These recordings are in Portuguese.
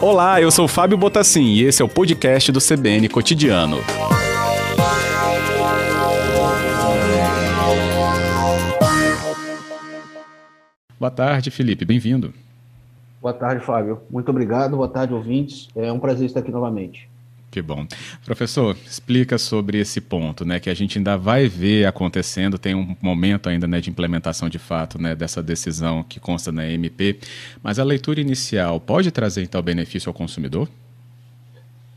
Olá, eu sou Fábio Botassin e esse é o podcast do CBN Cotidiano. Boa tarde, Felipe, bem-vindo. Boa tarde, Fábio. Muito obrigado. Boa tarde, ouvintes. É um prazer estar aqui novamente. Que bom. Professor, explica sobre esse ponto, né, que a gente ainda vai ver acontecendo, tem um momento ainda né, de implementação de fato né, dessa decisão que consta na MP, mas a leitura inicial pode trazer então benefício ao consumidor?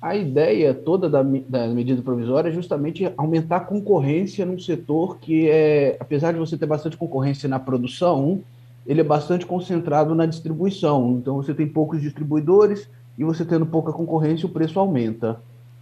A ideia toda da, da medida provisória é justamente aumentar a concorrência num setor que é, apesar de você ter bastante concorrência na produção, ele é bastante concentrado na distribuição. Então você tem poucos distribuidores, e você tendo pouca concorrência, o preço aumenta.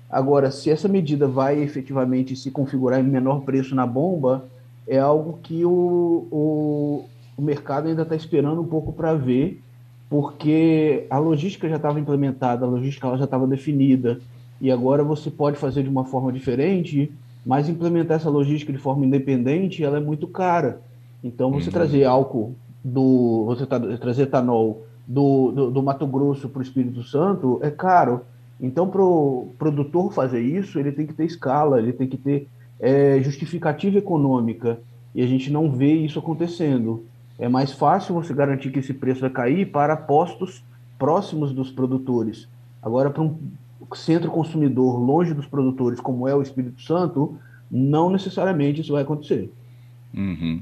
Agora, se essa medida vai efetivamente se configurar em menor preço na bomba, é algo que o, o, o mercado ainda está esperando um pouco para ver, porque a logística já estava implementada, a logística ela já estava definida, e agora você pode fazer de uma forma diferente, mas implementar essa logística de forma independente, ela é muito cara. Então, você uhum. trazer álcool do, você tra trazer etanol do, do, do Mato Grosso para o Espírito Santo é caro. Então, para o produtor fazer isso, ele tem que ter escala, ele tem que ter é, justificativa econômica. E a gente não vê isso acontecendo. É mais fácil você garantir que esse preço vai cair para postos próximos dos produtores. Agora, para um centro consumidor longe dos produtores, como é o Espírito Santo, não necessariamente isso vai acontecer. Uhum.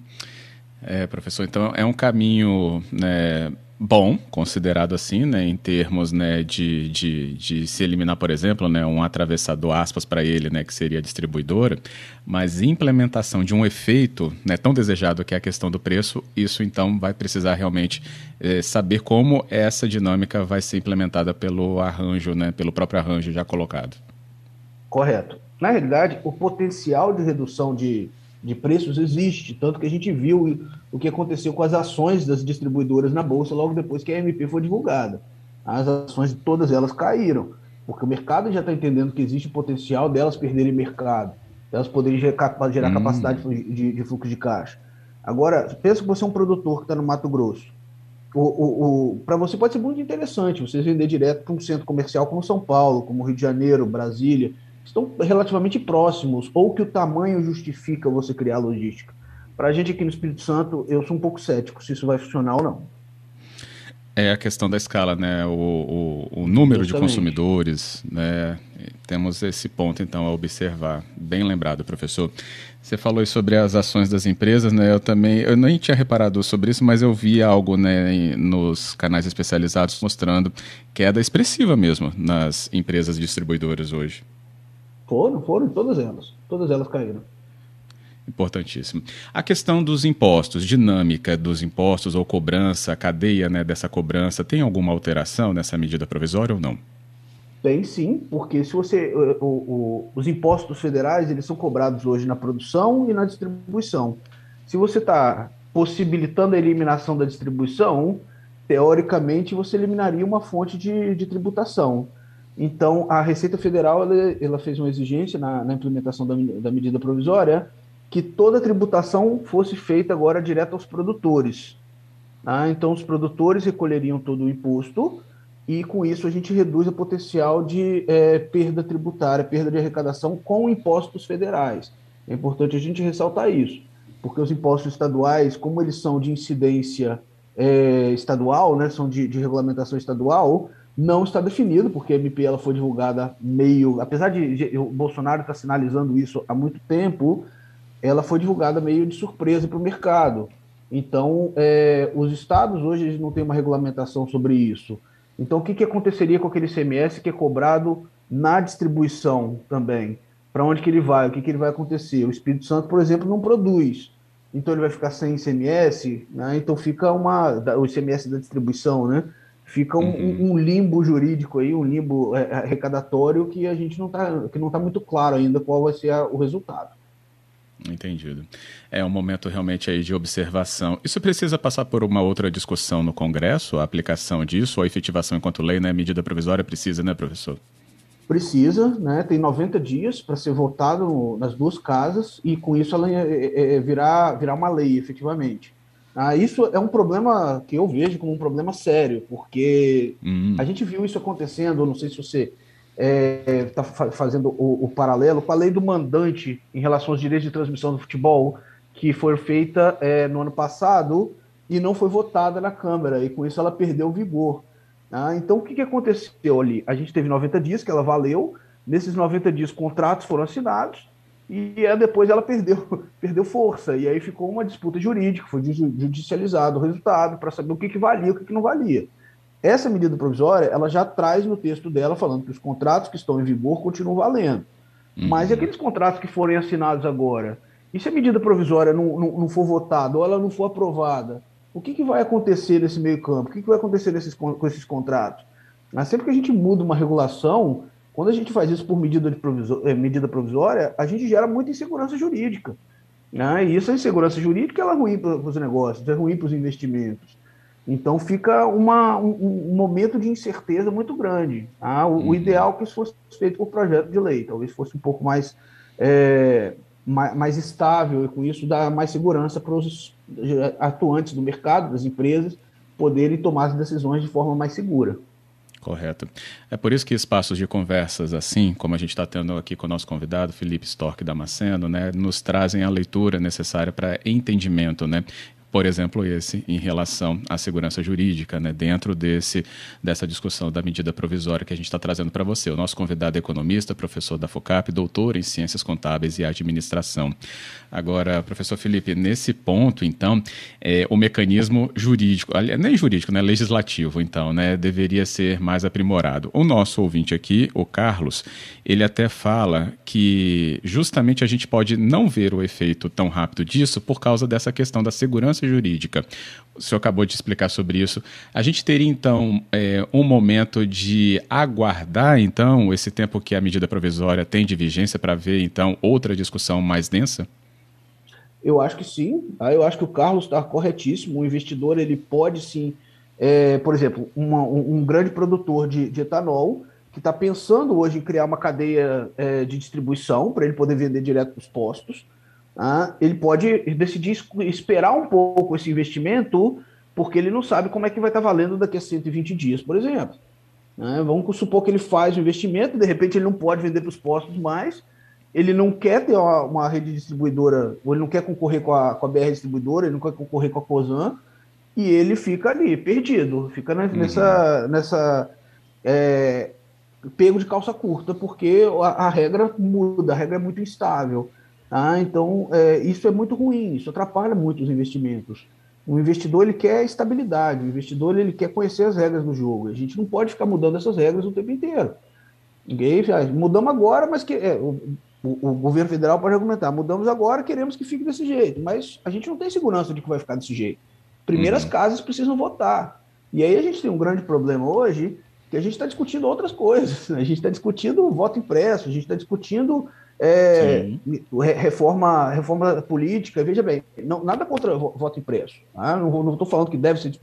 É, professor, então é um caminho né, bom, considerado assim, né, em termos né, de, de, de se eliminar, por exemplo, né, um atravessador aspas para ele, né, que seria a distribuidora, mas implementação de um efeito né, tão desejado que é a questão do preço, isso então vai precisar realmente eh, saber como essa dinâmica vai ser implementada pelo arranjo, né, pelo próprio arranjo já colocado. Correto. Na realidade, o potencial de redução de de preços existe, tanto que a gente viu o que aconteceu com as ações das distribuidoras na bolsa logo depois que a MP foi divulgada. As ações de todas elas caíram, porque o mercado já está entendendo que existe potencial delas perderem mercado, delas poderem gerar, gerar hum. capacidade de, de, fluxo de caixa. Agora, pensa que você é um produtor que está no Mato Grosso. O, o, o para você pode ser muito interessante você vender direto para um centro comercial como São Paulo, como Rio de Janeiro, Brasília, estão relativamente próximos, ou que o tamanho justifica você criar logística. Para a gente aqui no Espírito Santo, eu sou um pouco cético se isso vai funcionar ou não. É a questão da escala, né? O, o, o número Justamente. de consumidores, né? Temos esse ponto, então, a observar. Bem lembrado, professor. Você falou sobre as ações das empresas, né? Eu também, eu nem tinha reparado sobre isso, mas eu vi algo, né, nos canais especializados mostrando queda expressiva mesmo nas empresas distribuidoras hoje. Foram, foram todas elas. Todas elas caíram. Importantíssimo. A questão dos impostos, dinâmica dos impostos ou cobrança, a cadeia né, dessa cobrança, tem alguma alteração nessa medida provisória ou não? Tem sim, porque se você. O, o, os impostos federais eles são cobrados hoje na produção e na distribuição. Se você está possibilitando a eliminação da distribuição, teoricamente você eliminaria uma fonte de, de tributação. Então, a Receita Federal ela, ela fez uma exigência na, na implementação da, da, medida provisória que toda a tributação fosse feita agora direto aos produtores. Tá? Então, os produtores recolheriam todo o imposto e, com isso, a gente reduz o potencial de é, perda tributária, perda de arrecadação com impostos federais. É importante a gente ressaltar isso, porque os impostos estaduais, como eles são de incidência é, estadual, né, são de, de regulamentação estadual, não está definido, porque a MP ela foi divulgada meio. Apesar de, o Bolsonaro estar tá sinalizando isso há muito tempo, ela foi divulgada meio de surpresa para o mercado. Então, é, os estados hoje não têm uma regulamentação sobre isso. Então, o que, que aconteceria com aquele CMS que é cobrado na distribuição também? Para onde que ele vai? O que, que ele vai acontecer? O Espírito Santo, por exemplo, não produz. Então, ele vai ficar sem ICMS, né? então fica uma. O ICMS da distribuição, né? Fica um, uhum. um, limbo jurídico aí, um limbo é, arrecadatório que a gente não está que não tá muito claro ainda qual vai ser a, o resultado. Entendido. É um momento realmente aí de observação. Isso precisa passar por uma outra discussão no Congresso, a aplicação disso, a efetivação enquanto lei, né? Medida provisória precisa, né, professor? Precisa, né? Tem 90 dias para ser votado nas duas casas e com isso ela é, é, é, virar, virar uma lei, efetivamente. Ah, isso é um problema que eu vejo como um problema sério, porque hum. a gente viu isso acontecendo, não sei se você está é, tá fazendo o, o, paralelo com a lei do mandante em relação aos direitos de transmissão do futebol, que foi feita é, no ano passado e não foi votada na Câmara, e com isso ela perdeu vigor. Ah, então, o que, que aconteceu ali? A gente teve 90 dias que ela valeu, nesses 90 dias contratos foram assinados, e depois ela perdeu, perdeu força, e aí ficou uma disputa jurídica, foi judicializado o resultado para saber o que, que valia e o que, que não valia. Essa medida provisória, ela já traz no texto dela falando que os contratos que estão em vigor continuam valendo. Uhum. Mas e aqueles contratos que forem assinados agora? E se a medida provisória não, não, não for votada ou ela não for aprovada? O que, que vai acontecer nesse meio campo? O que, que vai acontecer nesses, com esses contratos? Mas sempre que a gente muda uma regulação, quando a gente faz isso por medida, provisória, eh, medida provisória, a gente gera muita insegurança jurídica. Né? E essa insegurança jurídica ela é ruim para os negócios, é ruim para os investimentos. Então fica uma, um, um, momento de incerteza muito grande. Tá? O, uhum. o, ideal é que isso fosse feito por projeto de lei, talvez fosse um pouco mais, é, mais, mais, estável e com isso dá mais segurança para os atuantes do mercado, das empresas, poderem tomar as decisões de forma mais segura. Correto. É por isso que espaços de conversas assim, como a gente está tendo aqui com o nosso convidado, Felipe Stork Damasceno, né, nos trazem a leitura necessária para entendimento, né? Por exemplo, esse em relação à segurança jurídica, né, dentro desse, dessa discussão da medida provisória que a gente está trazendo para você. O nosso convidado é economista, professor da FOCAP, doutor em Ciências Contábeis e Administração. Agora, professor Felipe, nesse ponto, então, é, o mecanismo jurídico, nem jurídico, né, legislativo, então, né, deveria ser mais aprimorado. O nosso ouvinte aqui, o Carlos, ele até fala que justamente a gente pode não ver o efeito tão rápido disso por causa dessa questão da segurança segurança jurídica. O senhor acabou de explicar sobre isso. A gente teria, então, é, um momento de aguardar, então, esse tempo que a medida provisória tem de vigência para ver, então, outra discussão mais densa? Eu acho que sim. Tá? Eu acho que o Carlos está corretíssimo. O investidor ele pode sim, é, por exemplo, uma, um, grande produtor de, de etanol que está pensando hoje em criar uma cadeia é, de distribuição para ele poder vender direto para os postos ah, ele pode decidir esperar um pouco esse investimento, porque ele não sabe como é que vai estar valendo daqui a 120 dias, por exemplo. Ah, vamos supor que ele faz o investimento, de repente ele não pode vender para os postos mais, ele não quer ter uma, uma, rede distribuidora, ou ele não quer concorrer com a, com a BR distribuidora, ele não quer concorrer com a COSAN, e ele fica ali, perdido, fica uhum. nessa, nessa é, pego de calça curta, porque a, a regra muda, a regra é muito instável. Ah, então, é, isso é muito ruim, isso atrapalha muito os investimentos. O investidor ele quer estabilidade, o investidor ele quer conhecer as regras do jogo. A gente não pode ficar mudando essas regras o tempo inteiro. Okay? Mudamos agora, mas que, é, o, o, o, governo federal pode argumentar: mudamos agora, queremos que fique desse jeito, mas a gente não tem segurança de que vai ficar desse jeito. Primeiras uhum. casas precisam votar. E aí a gente tem um grande problema hoje, que a gente está discutindo outras coisas. A gente está discutindo voto impresso, a gente está discutindo é, reforma, reforma política, veja bem, não, nada contra voto impresso. Tá? Não estou falando que deve, ser,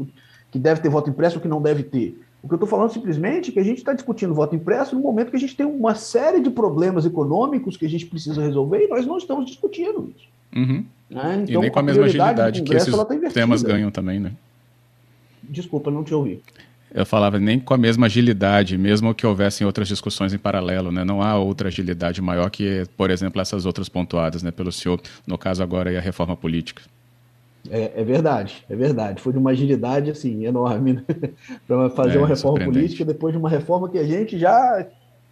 que deve ter voto impresso ou que não deve ter. O que eu estou falando simplesmente é que a gente está discutindo voto impresso no momento que a gente tem uma série de problemas econômicos que a gente precisa resolver e nós não estamos discutindo isso. Uhum. Né? Então, e nem com a, a mesma agilidade que esses tá temas ganham também, né? Desculpa, não te ouvi eu falava nem com a mesma agilidade, mesmo que houvessem outras discussões em paralelo, né? Não há outra agilidade maior que, por exemplo, essas outras pontuadas, né, pelo senhor, no caso agora é a reforma política. É, é, verdade, é verdade. Foi de uma agilidade assim enorme né? para fazer é, uma reforma política depois de uma reforma que a gente já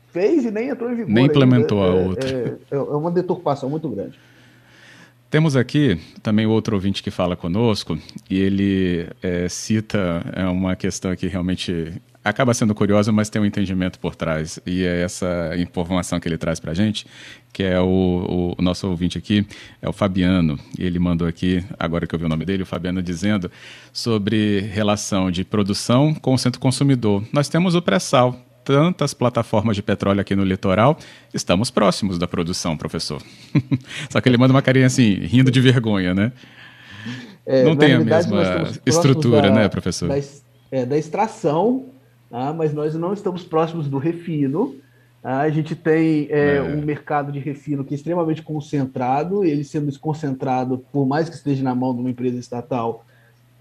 fez e nem entrou em vigor. Nem implementou ainda. a é, outra. É, é, é uma deturpação muito grande. Temos aqui também outro ouvinte que fala conosco e ele é, cita é uma questão que realmente acaba sendo curiosa, mas tem um entendimento por trás. E é essa informação que ele traz para a gente, que é o, o, nosso ouvinte aqui, é o Fabiano. Ele mandou aqui, agora que eu vi o nome dele, o Fabiano dizendo sobre relação de produção com o centro consumidor. Nós temos o pré-sal, tantas plataformas de petróleo aqui no litoral, estamos próximos da produção, professor. Só que ele manda uma carinha assim, rindo de vergonha, né? É, Não tem a mesma estrutura, da, né, professor? Da, é, da extração, tá? mas nós não estamos próximos do refino. Tá? A gente tem é, é. um mercado de refino que é extremamente concentrado, ele sendo desconcentrado, por mais que esteja na mão de uma empresa estatal,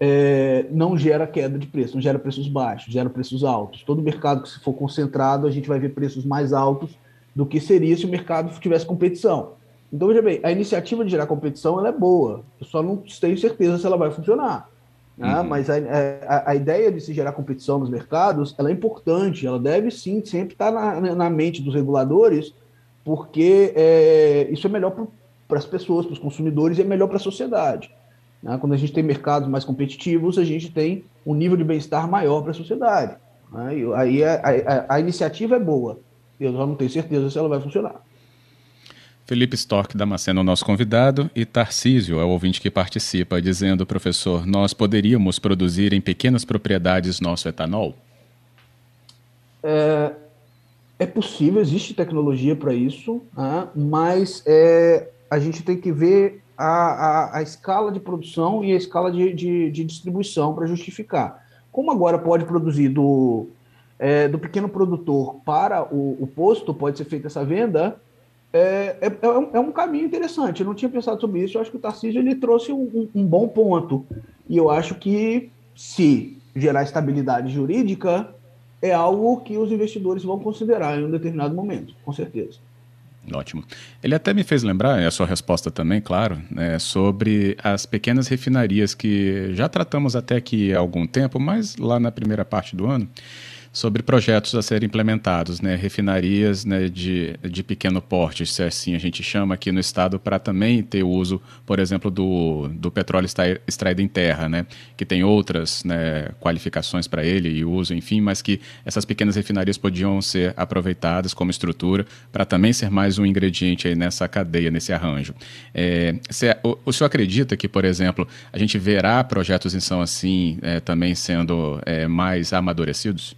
é, não gera queda de preço, não gera preços baixos, gera preços altos. Todo mercado que se for concentrado, a gente vai ver preços mais altos do que seria se o mercado tivesse competição. Então, veja bem, a iniciativa de gerar competição ela é boa, eu só não tenho certeza se ela vai funcionar. Né? Uhum. Mas a, a, a, ideia de se gerar competição nos mercados ela é importante, ela deve sim sempre estar na, na mente dos reguladores, porque é, isso é melhor para as pessoas, para os consumidores e é melhor para a sociedade. Né? Quando a gente tem mercados mais competitivos, a gente tem um nível de bem-estar maior para a sociedade. Né? aí a, a, a, iniciativa é boa, eu só não tenho certeza se ela vai funcionar. Felipe Damasceno é o nosso convidado e Tarcísio é o ouvinte que participa, dizendo, professor, nós poderíamos produzir em pequenas propriedades nosso etanol? É, é possível, existe tecnologia para isso, né? mas é, a gente tem que ver a, a, a escala de produção e a escala de, de, de distribuição para justificar. Como agora pode produzir do, é, do pequeno produtor para o, o, posto, pode ser feita essa venda, é, é, é, um, é, um, caminho interessante. Eu não tinha pensado sobre isso. Eu acho que o Tarcísio ele trouxe um, um, um bom ponto. E eu acho que se gerar estabilidade jurídica, é algo que os investidores vão considerar em um determinado momento, com certeza. Ótimo. Ele até me fez lembrar, é a sua resposta também, claro, né, sobre as pequenas refinarias que já tratamos até aqui há algum tempo, mas lá na primeira parte do ano sobre projetos a serem implementados, né, refinarias né, de, de pequeno porte, se assim a gente chama aqui no estado, para também ter uso, por exemplo, do, do petróleo extraído em terra, né, que tem outras né, qualificações para ele e uso, enfim, mas que essas pequenas refinarias podiam ser aproveitadas como estrutura para também ser mais um ingrediente aí nessa cadeia, nesse arranjo. É, o, o senhor acredita que, por exemplo, a gente verá projetos em São assim é, também sendo é, mais amadurecidos?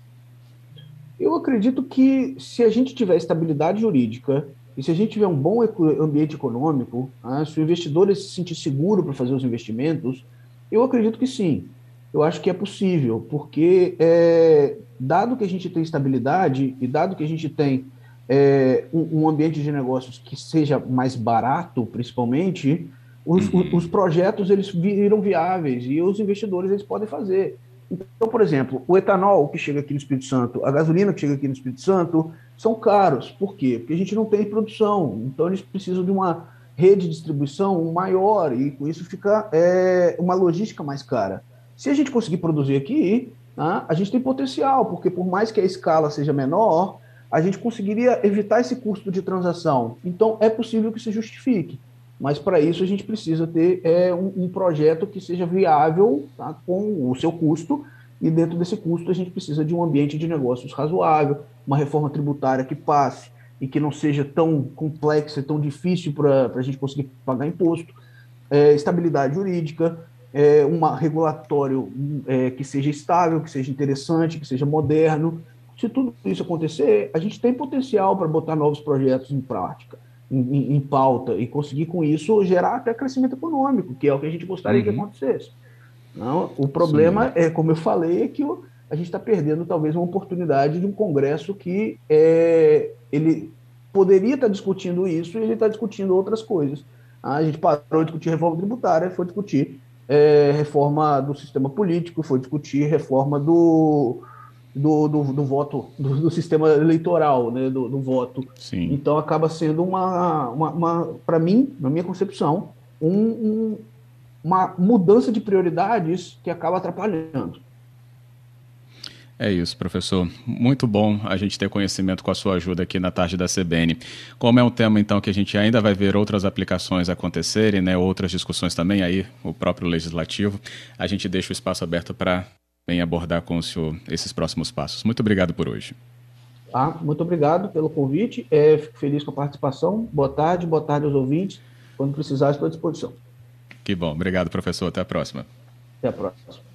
Eu acredito que se a gente tiver estabilidade jurídica e se a gente tiver um bom ambiente econômico, né, se o investidor se sentir seguro para fazer os investimentos, eu acredito que sim. Eu acho que é possível, porque é, dado que a gente tem estabilidade e dado que a gente tem é, um, um, ambiente de negócios que seja mais barato, principalmente, os, uhum. os projetos eles viram viáveis e os investidores eles podem fazer. Então, por exemplo, o etanol que chega aqui no Espírito Santo, a gasolina que chega aqui no Espírito Santo, são caros. Por quê? Porque a gente não tem produção. Então, eles precisam de uma rede de distribuição maior e com isso fica é, uma logística mais cara. Se a gente conseguir produzir aqui, né, a gente tem potencial, porque por mais que a escala seja menor, a gente conseguiria evitar esse custo de transação. Então, é possível que se justifique. Mas para isso a gente precisa ter é, um, um projeto que seja viável tá, com o seu custo, e dentro desse custo a gente precisa de um ambiente de negócios razoável, uma reforma tributária que passe e que não seja tão complexa e tão difícil para a gente conseguir pagar imposto, é, estabilidade jurídica, é, um regulatório é, que seja estável, que seja interessante, que seja moderno. Se tudo isso acontecer, a gente tem potencial para botar novos projetos em prática em, em, pauta e conseguir com isso gerar até crescimento econômico, que é o que a gente gostaria uhum. que acontecesse. Não, o problema Sim. é, como eu falei, é que o, a gente está perdendo talvez uma oportunidade de um Congresso que é, ele poderia estar tá discutindo isso e ele está discutindo outras coisas. A gente parou de discutir reforma tributária, foi discutir é, reforma do sistema político, foi discutir reforma do, do, do, do voto, do, do, sistema eleitoral, né, do, do voto. Sim. Então acaba sendo uma, uma, uma para mim, na minha concepção, um, um, uma mudança de prioridades que acaba atrapalhando. É isso, professor. Muito bom a gente ter conhecimento com a sua ajuda aqui na tarde da CBN. Como é um tema, então, que a gente ainda vai ver outras aplicações acontecerem, né, outras discussões também aí, o próprio legislativo, a gente deixa o espaço aberto para bem abordar com o senhor esses próximos passos. Muito obrigado por hoje. Ah, muito obrigado pelo convite. É, fico feliz com a participação. Boa tarde, boa tarde aos ouvintes. Quando precisar, estou à disposição. Que bom. Obrigado, professor. Até a próxima. Até a próxima.